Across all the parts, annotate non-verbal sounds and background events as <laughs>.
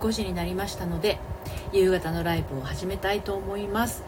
5時になりましたので夕方のライブを始めたいと思います、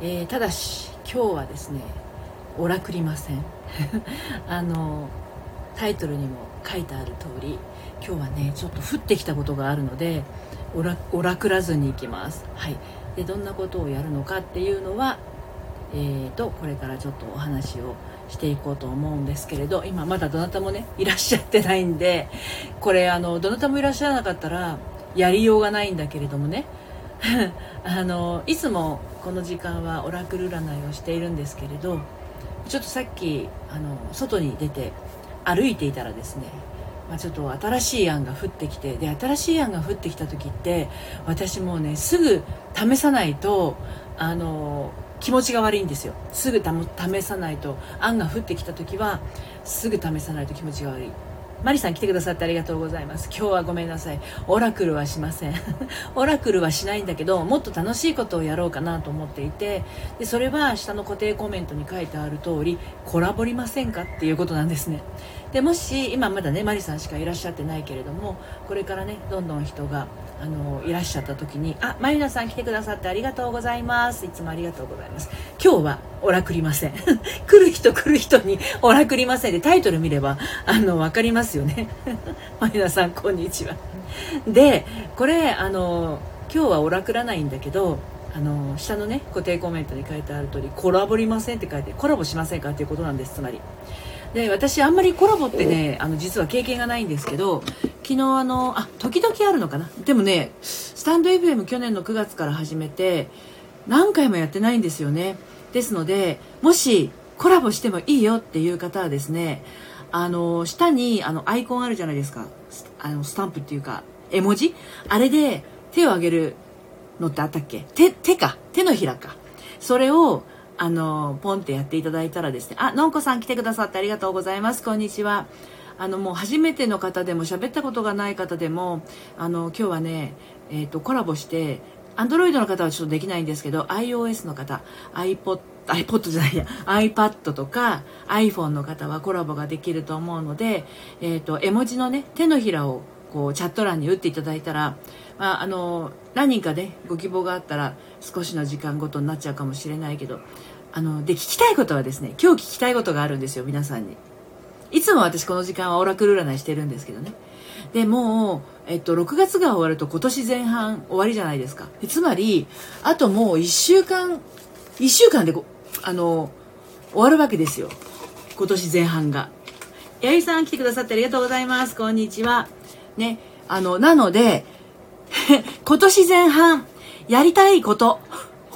えー、ただし今日はですねオラクりません。<laughs> あのタイトルにも書いてある通り今日はねちょっと降ってきたことがあるのでオラオラクらずに行きます。はい。でどんなことをやるのかっていうのはえーとこれからちょっとお話をしていこうと思うんですけれど今まだどなたもねいらっしゃってないんでこれあのどなたもいらっしゃらなかったらやりようがないんだけれどもね。<laughs> あのいつもこの時間はオラクル占いをしているんですけれどちょっとさっきあの外に出て歩いていたらですね、まあ、ちょっと新しい案が降ってきてで新しい案が降ってきた時って私もねすぐ試さないとあの気持ちが悪いんですよ。すぐ試さないと案が降ってきた時はすぐ試さないと気持ちが悪い。マリさん来てくださってありがとうございます。今日はごめんなさい。オラクルはしません。<laughs> オラクルはしないんだけどもっと楽しいことをやろうかなと思っていて。でそれは下の固定コメントに書いてある通りコラボりませんかっていうことなんですね。でもし今まだねマリさんしかいらっしゃってないけれどもこれからねどんどん人があのいらっしゃった時に「あマリナさん来てくださってありがとうございます。いつもありがとうございます。今日はオラクりません。<laughs> 来る人来る人にオラクりませんでタイトル見ればあの分かりますよね。マリナさんこんにちは。でこれあの今日はオラクらないんだけどあの下のね固定コメントに書いてある通りコラボりませんって書いてコラボしませんかっていうことなんですつまり。で私あんまりコラボってねあの実は経験がないんですけど昨日あのあ時々あるのかな。でもねスタンド FM 去年の9月から始めて何回もやってないんですよね。ですのでもしコラボしてもいいよっていう方はですねあの下にあのアイコンあるじゃないですかあのスタンプっていうか絵文字？あれで手を挙げるのってあったっけ？手手か？手のひらかそれをあの、ポンってやっていただいたらですね、あ、のんこさん来てくださってありがとうございます。こんにちは。あの、もう初めての方でも喋ったことがない方でも、あの、今日はね、えっ、ー、と、コラボして、アンドロイドの方はちょっとできないんですけど、iOS の方、iPod、iPod じゃないや、iPad とか iPhone の方はコラボができると思うので、えっ、ー、と、絵文字のね、手のひらをこうチャット欄に打っていただいたら、まあ、あの何人かねご希望があったら少しの時間ごとになっちゃうかもしれないけどあので聞きたいことはですね今日聞きたいことがあるんですよ皆さんに。いつも私この時間はオラクル占いしてるんですけどね。でもう、えっと、6月が終わると今年前半終わりじゃないですか。つまりあともう1週間1週間であの終わるわけですよ。今年前半が。八木さん来てくださってありがとうございます。こんにちは。ねあのなので <laughs> 今年前半、やりたいこと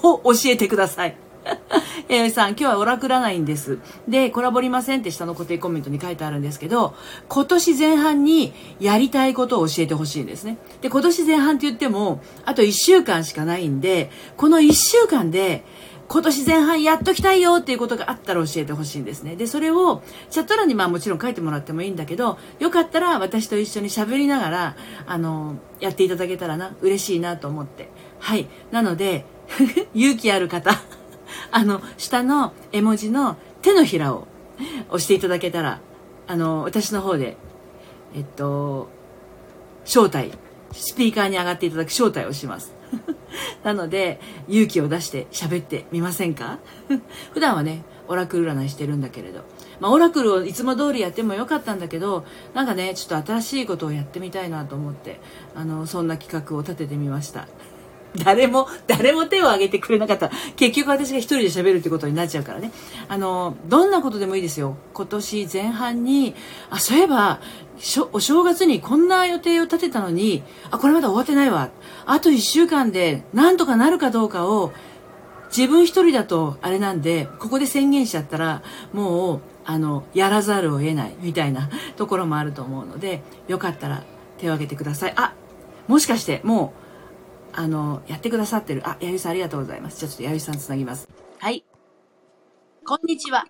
を教えてください。<laughs> えー、さん、今日はオラクらないんです。で、コラボりませんって下の固定コメントに書いてあるんですけど、今年前半にやりたいことを教えてほしいんですね。で、今年前半って言っても、あと1週間しかないんで、この1週間で、今年前半やっときたいよっていうことがあったら教えてほしいんですね。で、それをチャット欄にまあもちろん書いてもらってもいいんだけど、よかったら私と一緒に喋りながら、あの、やっていただけたらな、嬉しいなと思って。はい。なので、<laughs> 勇気ある方、あの、下の絵文字の手のひらを押していただけたら、あの、私の方で、えっと、招待、スピーカーに上がっていただく招待をします。<laughs> なので、勇気を出して喋ってみませんか？<laughs> 普段はね、オラクル占いしてるんだけれど。まあ、オラクルをいつも通りやってもよかったんだけど、なんかね、ちょっと新しいことをやってみたいなと思って、あの、そんな企画を立ててみました。誰も、誰も手を挙げてくれなかったら。結局私が一人で喋るってことになっちゃうからね。あの、どんなことでもいいですよ。今年前半に、あ、そういえば、お正月にこんな予定を立てたのに、あ、これまだ終わってないわ。あと一週間でなんとかなるかどうかを、自分一人だとあれなんで、ここで宣言しちゃったら、もう、あの、やらざるを得ないみたいな <laughs> ところもあると思うので、よかったら手を挙げてください。あ、もしかしてもう、あの、やってくださってる。あ、やゆさんありがとうございます。じゃあちょっとやゆさんつなぎます。はい。こんにちは。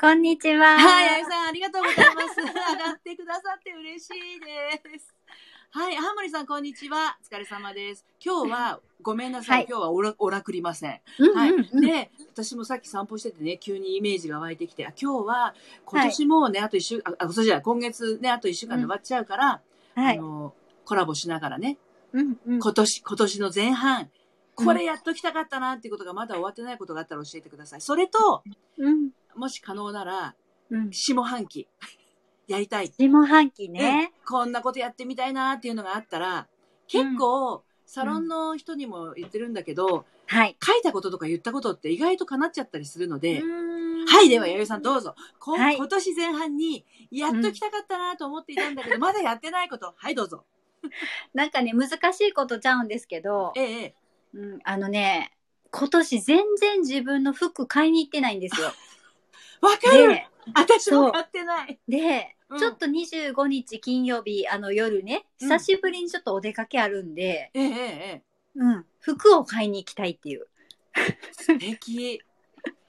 こんにちは。はい、あゆさん、ありがとうございます。上がってくださって嬉しいです。はい、ハーモリさん、こんにちは。お疲れ様です。今日は、ごめんなさい。はい、今日はおら、おらくりません。はい。で、私もさっき散歩しててね、急にイメージが湧いてきて、あ今日は、今年もね、はい、あと一週、あ、そうじゃない、今月ね、あと一週間で終わっちゃうから、はい、あの、コラボしながらね、うんうん。今年、今年の前半、これやっときたかったなっていうことがまだ終わってないことがあったら教えてください。それと、うん。もし可能なら、うん。下半期、<laughs> やりたい。下半期ね。うんこんなことやってみたいなっていうのがあったら、結構、サロンの人にも言ってるんだけど、はい。書いたこととか言ったことって意外と叶っちゃったりするので、ははい、では、弥生さんどうぞ。こはい今年前半に、やっときたかったなと思っていたんだけど、<laughs> まだやってないこと。はい、どうぞ。<laughs> なんかね、難しいことちゃうんですけど、ええええ、うん、あのね、今年全然自分の服買いに行ってないんですよ。<laughs> わかるで、私もやってない。で、うんちょっと25日金曜日、あの夜ね、うん久しぶりにちょっとお出かけあるんで、えええええうん、服を買いに行きたいっていう。え、素敵。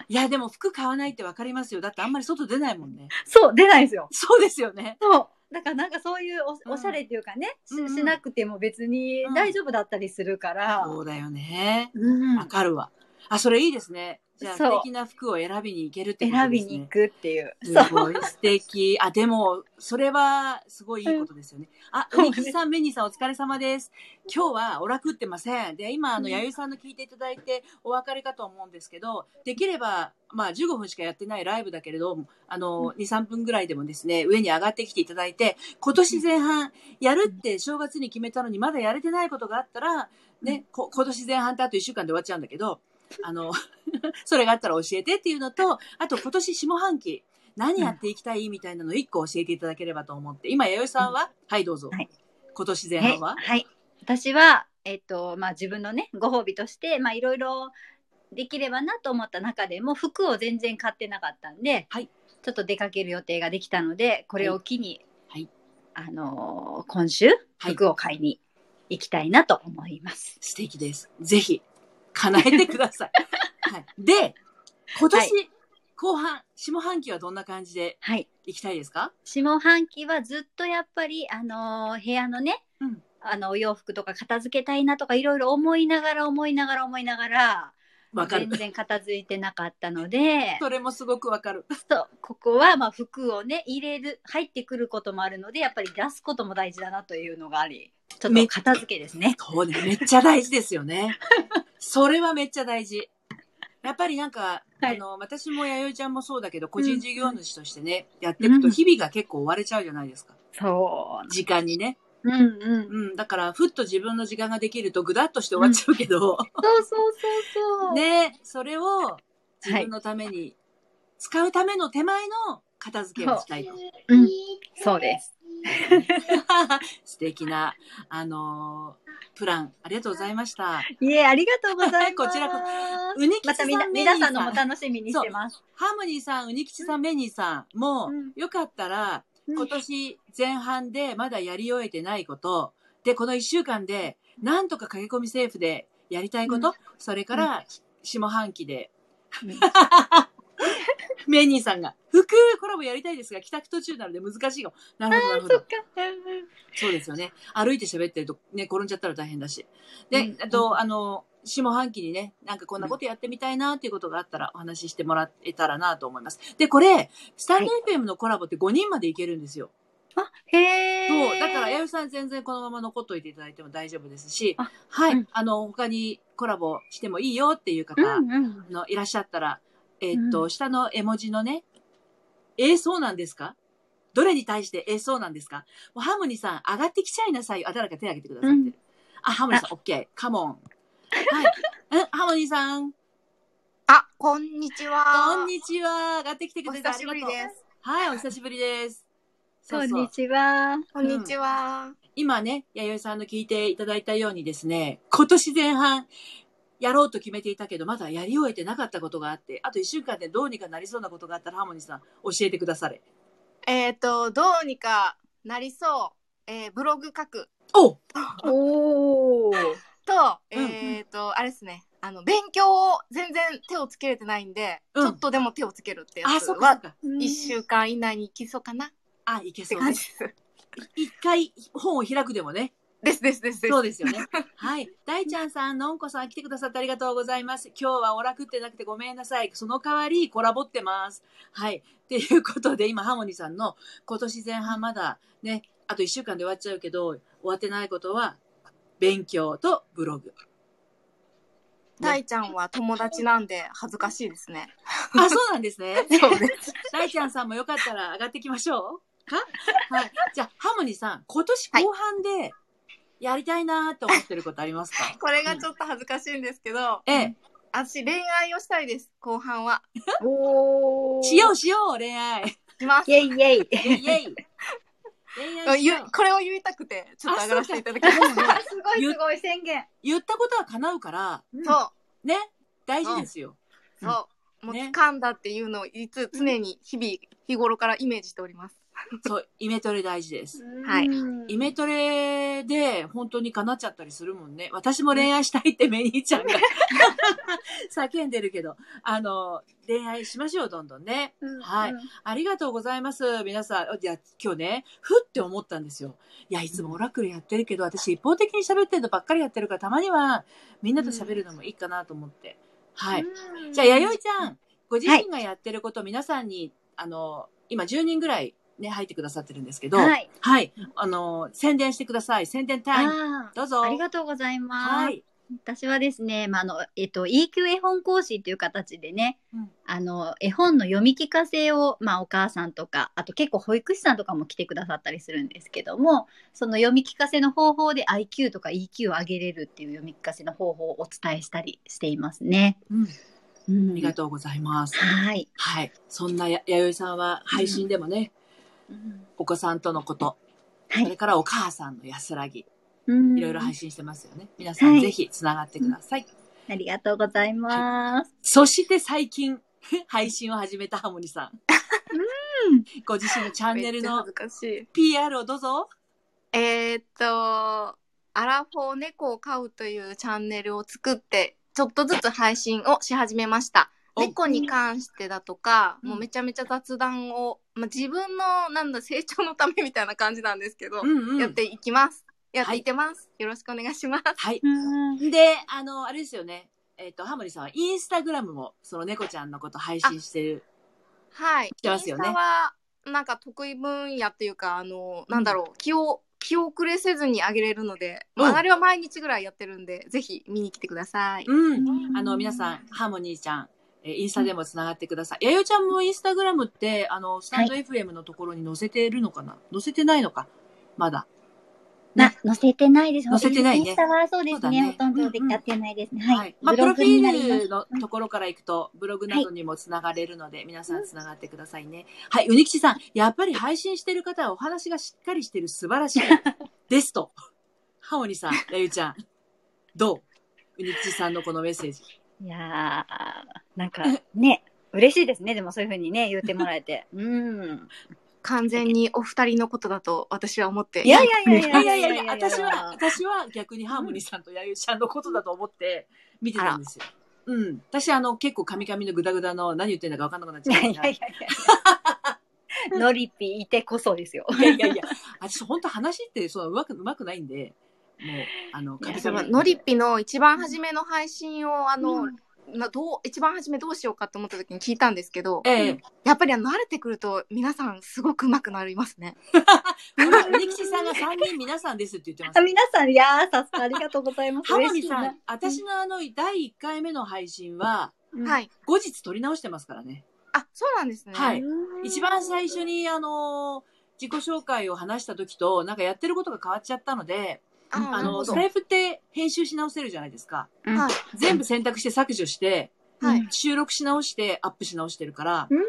いや、でも服買わないってわかりますよ。だってあんまり外出ないもんね。そう、出ないですよ。そうですよね。そう。だからなんかそういうお,、うんおしゃれっていうかね、しうんうんしなくても別にうん大丈夫だったりするから。そうだよね。うんわかるわ。あ、それいいですね。じゃあ素敵な服を選びに行けるってことですね。選びに行くっていう。す。ごい素敵。あ、でも、それは、すごいいいことですよね。あ、うんうにきちさん、メニーさん、お疲れ様です。今日は、おらくってません。で、今、あの、うんやゆさんの聞いていただいて、お別れかと思うんですけど、できれば、まあ、15分しかやってないライブだけれど、あの、2、3分ぐらいでもですね、上に上がってきていただいて、今年前半、やるって正月に決めたのに、まだやれてないことがあったら、ね、こ今年前半ってあと1週間で終わっちゃうんだけど、あの、<laughs> それがあったら教えてっていうのと、あと今年下半期、何やっていきたいみたいなのを一個教えていただければと思って。今、弥生さんは、はい、どうぞ。はい今年前ね半は、はい。私は、えっと、まあ自分のね、ご褒美として、まあいろいろできればなと思った中でも、服を全然買ってなかったんで、はいちょっと出かける予定ができたので、これを機に、はいあのー今週、はい服を買いに行きたいなと思います。素敵です。ぜひ、叶えてください。<laughs> はい。で、今年、は後半、下半期はどんな感じではい。いきたいですか？下半期はずっとやっぱり、あのー部屋のね、うんあのお洋服とか片付けたいなとかいろいろ思いながら思いながら思いながら全。然片付いてなかったので <laughs> それもすごくわかる。そうここはまあ服をね入れる入ってくることもあるのでやっぱり出すことも大事だなというのがありちょっと片付けですね。そうね、めっちゃ大事ですよね。それはめっちゃ大事。やっぱりなんか、はいあの、私も弥生ちゃんもそうだけど、個人事業主としてね、やっていくと日々が結構追われちゃうじゃないですか。そう時間にね。うんうんうん。だから、ふっと自分の時間ができるとぐだっとして終わっちゃうけど、そうそうそうそう。ね、それを自分のために、使うための手前の片付けをしたいと。うんそうです。<laughs> 素敵な、あのープラン、ありがとうございました。いえありがとうございます。こちらこうにきちさん、メニー皆さんのも楽しみにしてます。ハーモニーさん、うにきちさん、メニーさんも、うんよかったら、うん今年前半でまだやり終えてないこと、で、この一週間で、なんとか駆け込みセーフでやりたいこと、うん。それから、下半期で、うんメニーさんが、服コラボやりたいですが、帰宅途中なので難しいよ。なるほど、なるほど。そうですよね。歩いて喋ってるとね、転んじゃったら大変だし。で、うんあと、あの、下半期にね、なんかこんなことやってみたいなっていうことがあったらお話ししてもらえたらなと思います。で、これ、スタンド FM のコラボって5人までいけるんですよ。あ、へえ。そう。だから、やゆさん全然このまま残っといていただいても大丈夫ですしあ、はい、うんあの、他にコラボしてもいいよっていう方、うんうん。のいらっしゃったら、えーっと、うん下の絵文字のね、えー、そうなんですか？どれに対して、えー、そうなんですか？もうハーモニーさん、上がってきちゃいなさいよ。あ、誰か手挙げてくださってる。うんあ、ハーモニーさん、オッケー。カモン。はい。<laughs> うん、ハーモニーさん、あ、こんにちは。こんにちは。上がってきてくおれてあ久しぶりりがとう。です。はい、お久しぶりです。そうそうこんにちは。こんにちは。今ね、弥生さんの聞いていただいたようにですね、今年前半、やろうと決めていたけど、まだやり終えてなかったことがあって、あと一週間でどうにかなりそうなことがあったら、ハーモニーさん、教えてくだされ。えっ、と、どうにかなりそう。えーブログ書くおおお。<laughs> と、うんえっ、と、あれですね。あの、勉強を全然手をつけれてないんで、うんちょっとでも手をつけるってやあ、つは、か。一週間以内に行きそうかなっあ、いけてそうで。感じですす。一回本を開くでもね。ですですですです。そうですよね。はい。大ちゃんさん、のんこさん来てくださってありがとうございます。今日はお楽ってなくてごめんなさい。その代わりコラボってます。はい。っていうことで、今、ハーモニーさんの今年前半まだね、あと一週間で終わっちゃうけど、終わってないことは、勉強とブログ。大ちゃんは友達なんで恥ずかしいですね。あ、そうなんですね。そうです。大ちゃんさんもよかったら上がっていきましょうかはい。じゃあ、ハモニさん、今年後半でやりたいなと思ってることありますか、<laughs> これがちょっと恥ずかしいんですけど、ええ。私恋愛をしたいです、後半は。<laughs> おーしようしよう、恋愛。しますイ。ェイイェイ。イェイイェイ。これを言いたくて、ちょっと上がらせていただきましあそうかた。<laughs> すごいすごい宣言。言ったことは叶うから、そう。ね、大事ですよ。そう。もうね掴んだっていうのをいつ常に日々日頃からイメージしております。<laughs> そう、イメトレ大事です。はいイメトレで本当に叶っちゃったりするもんね。私も恋愛したいってメニーちゃんが叫んでるけど、あの、恋愛しましょう、どんどんね。はい。ありがとうございます。皆さん。いや、今日ね、ふって思ったんですよ。いや、いつもオラクルやってるけど、私一方的に喋ってるのばっかりやってるから、たまにはみんなと喋るのもいいかなと思って。はい。じゃあ、弥生ちゃん、ご自身がやってること、皆さんに、あの、今10人ぐらいね、入ってくださってるんですけど、はい。はい。あの、宣伝してください。宣伝タイム。あどうぞ。ーありがとうございます。はい。私はですね、まあ、あの、えっと、EQ 絵本講師という形でね、うんあの、絵本の読み聞かせを、まあ、お母さんとか、あと結構保育士さんとかも来てくださったりするんですけども、その読み聞かせの方法で IQ とか EQ を上げれるっていう読み聞かせの方法をお伝えしたりしていますね。うん。うんありがとうございます。はい。はい。そんなや弥生さんは配信でもね、うんお子さんとのこと、はいそれからお母さんの安らぎ、うんいろいろ配信してますよね。皆さん、はいぜひつながってください。ありがとうございます。そして最近、配信を始めたハモニさん。ご自身のチャンネルの。PR をどうぞ。えーっと、アラフォー猫を飼うというチャンネルを作って、ちょっとずつ配信をし始めました。お猫に関してだとか、うんもうめちゃめちゃ雑談を、まあ、自分のなんだ成長のためみたいな感じなんですけど、うんうん。やっていきます。やっていってます。よろしくお願いします。はい。うんで、あの、あれですよね。えっ、と、ハモニさんはインスタグラムも、その猫ちゃんのこと配信してる。はい。てますよねインスタは、なんか得意分野っていうか、あの、なんだろう、気を、気遅れせずにあげれるので、まうんあ、あれは毎日ぐらいやってるんで、ぜひ見に来てください。うん。あの、皆さん、ハーモニーちゃん、えーインスタでもつながってください。やよちゃんもインスタグラムって、あの、スタンド FM のところに載せてるのかな、載せてないのか？まだ。な、載せてないです。載せてないねインスタはそうですね。ねほとんどでうんうんやってないですね。は。はいい。まあ、プロフィールのところから行くと、ブログなどにもつながれるので、皆さんつながってくださいね。はい、うにきちさん、やっぱり配信してる方はお話がしっかりしてる素晴らしい <laughs> ですと。ハモニさん、やゆちゃん、どう？うにきちさんのこのメッセージ。いやー、なんかね、嬉しいですね。でもそういうふうにね、言ってもらえて。<laughs> うん。完全にお二人のことだと私は思って。いやいやいやいいやいやいややいやいや、私は、私は逆にハーモニーさんとやゆちゃんのことだと思って見てたんですよ。うん。私、あの、結構カミカミのグダグダの何言ってんだか分かんなくなっちいゃうんですやいやいやいや。<laughs> ノリピいてこそですよ。いやいやいや、私本当話ってそううまく、うまくないんで、もう、あの、カミカミ。ノリッピの一番初めの配信を、あの、うんなどう一番初めどうしようかと思った時に聞いたんですけど、ええ。やっぱりあの慣れてくると皆さんすごく上手くなりますね。<laughs> ほら、うにきちさんが3人皆さんですって言ってます <laughs> あ。皆さん、いやー、さすがありがとうございます。ハモ嬉しいなニさん、私のあの、第1回目の配信は、うんはい。後日撮り直してますからね。あ、そうなんですね。はいうん一番最初に、あの、自己紹介を話した時と、なんかやってることが変わっちゃったので、ああの、スタイフって編集し直せるじゃないですか。うんはい。全部選択して削除して、はい。収録し直してアップし直してるから、うん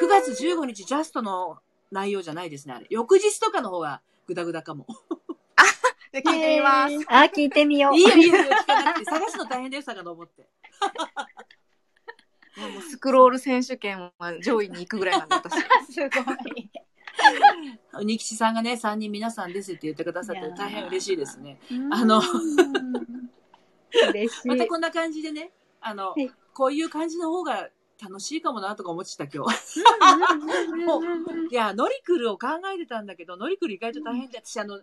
9月15日ジャストの内容じゃないですね、あれ。翌日とかの方がグダグダかも。あ聞いてみます。あ、聞いてみよう。いいよいいよ、聞かなくて。探すの大変だよ、遡って。い <laughs> やもうスクロール選手権は上位に行くぐらいなんで私。<laughs> すごい。うにきちさんがね、3人皆さんですって言ってくださって大変嬉しいですね。ああの。またこんな感じでね、あの、はいこういう感じの方が楽しいかもなとか思ってた今日。もういや、ノリクルを考えてたんだけど、ノリクル意外と大変で、私あの、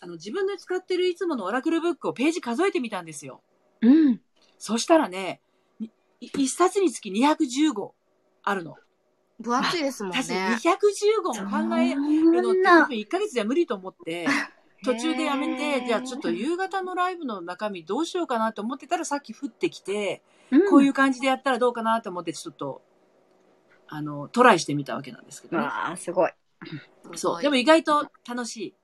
あの自分で使ってるいつものオラクルブックをページ数えてみたんですよ。うん。そしたらね、い一冊につき215あるの。分厚いですもんね。私215も考えるのって多分1ヶ月じゃ無理と思って、<laughs> 途中でやめへて、ーじゃあちょっと夕方のライブの中身どうしようかなと思ってたらさっき降ってきて、うんこういう感じでやったらどうかなと思ってちょっと、あの、トライしてみたわけなんですけどね。わあ、すごい。そう。でも意外と楽しい。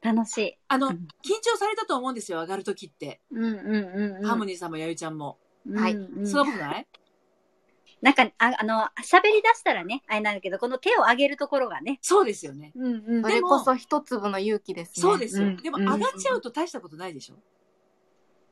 楽しい。あの、うん緊張されたと思うんですよ、上がるときって。うんうんうんうん。ハーモニーさんもやゆちゃんも。はいそんなことない？なんか、ああの、喋り出したらね、あれなんだけど、この手を上げるところがね。そうですよね。うんうんそれこそ一粒の勇気ですね。そうですよ。うんでも上がっちゃうと大したことないでしょ？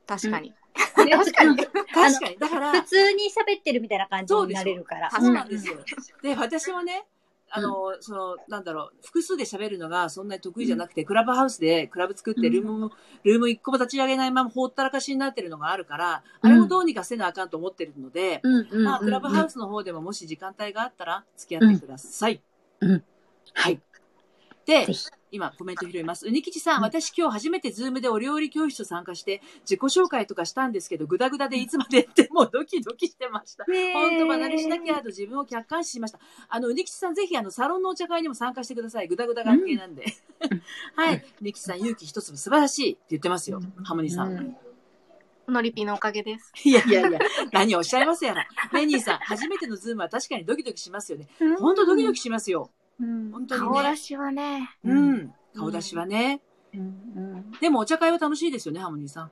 確かに。確かに。確かに。だから、普通に喋ってるみたいな感じになれるから。そうなんですよ。で、私もね、あの、その、なんだろう、複数で喋るのがそんなに得意じゃなくて、クラブハウスでクラブ作って、ルームも、ルーム一個も立ち上げないままほったらかしになってるのがあるから、あれもどうにかせなあかんと思ってるので。まあ、クラブハウスの方でももし時間帯があったら付き合ってください。はい。で今コメント拾います。うにきちさん、うん私今日初めてズームでお料理教室参加して自己紹介とかしたんですけど、ぐだぐだでいつまでやってもドキドキしてました。本当場慣れしなきゃと自分を客観視しました。あの、うにきちさんぜひあの、サロンのお茶会にも参加してください。ぐだぐだ関係なんで。<laughs> はい。うにきちさん、勇気一粒素晴らしいって言ってますよ。ハモニさん。うんのりぴのおかげです。いやいやいや、何をおっしゃいますやら。メニーさん、初めてのズームは確かにドキドキしますよね。本当ドキドキしますよ。うん本当にね。顔出しはね。うん。顔出しはね。うんうんでもお茶会は楽しいですよね、ハモニーさん。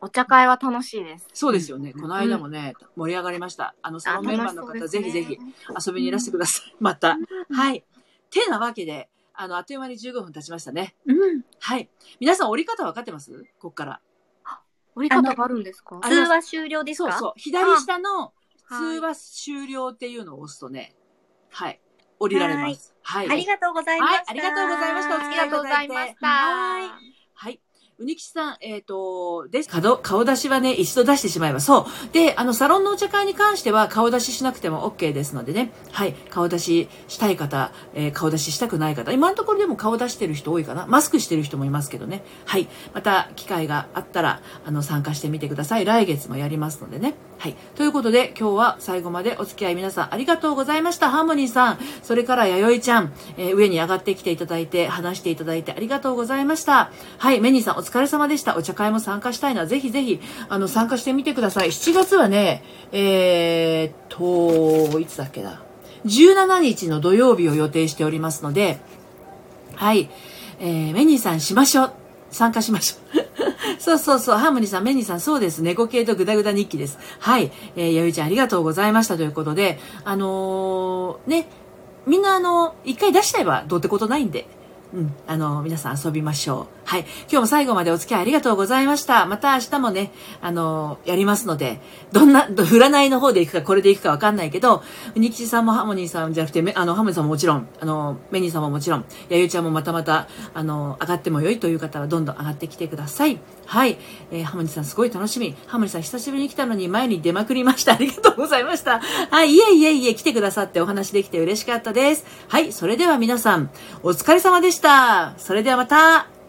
お茶会は楽しいです。そうですよね。この間もね、盛り上がりました。あの、サロンメンバーの方、ぜひぜひ遊びにいらしてください。また。はい。てなわけで、あの、あっという間に15分経ちましたね。うん。はい。皆さん折り方分かってます？こっから。折り方があるんですか？あ通話終了ですか？そうそう。左下のあ通話終了っていうのを押すとね、はい。降りられます。はい。ありがとうございました。はいありがとうございましたお付き合いありがとうございました。はいはい。うにきちさん、えっ、と、です。顔、顔出しはね、一度出してしまえば、そう。で、あの、サロンのお茶会に関しては、顔出ししなくても OK ですのでね。はい。顔出ししたい方、えー顔出ししたくない方。今のところでも顔出してる人多いかな。マスクしてる人もいますけどね。はい。また、機会があったら、あの、参加してみてください。来月もやりますのでね。はい。ということで、今日は最後までお付き合い皆さんありがとうございました。ハーモニーさん、それから弥生ちゃん、えー上に上がってきていただいて、話していただいてありがとうございました。はい。メニーさん、疲れ様でした。お茶会も参加したいのは、ぜひぜひ、あの、参加してみてください。7月はね、えーっと、いつだっけな。17日の土曜日を予定しておりますので、はい。えー、メニーさんしましょう。参加しましょう。<laughs> そうそうそう、ハーモニーさん、メニーさん、そうです。猫系とグダグダ日記です。はい。えー、やゆちゃん、ありがとうございましたということで、あのーね、みんなあの、一回出しちゃえばどうってことないんで、うん、あの、皆さん遊びましょう。はい。今日も最後までお付き合いありがとうございました。また明日もね、あの、やりますので、どんな、ど占いの方で行くか、これで行くかわかんないけど、うにきちさんもハモニーさんじゃなくて、あの、ハモニーさんももちろん、あの、メニーさんももちろん、やゆちゃんもまたまた、あの、上がっても良いという方はどんどん上がってきてください。はい。えーハモニーさんすごい楽しみ。ハモニーさん久しぶりに来たのに前に出まくりました。ありがとうございました。はい。いえいえいえ、来てくださってお話できて嬉しかったです。はい。それでは皆さん、お疲れ様でしたした。それではまた。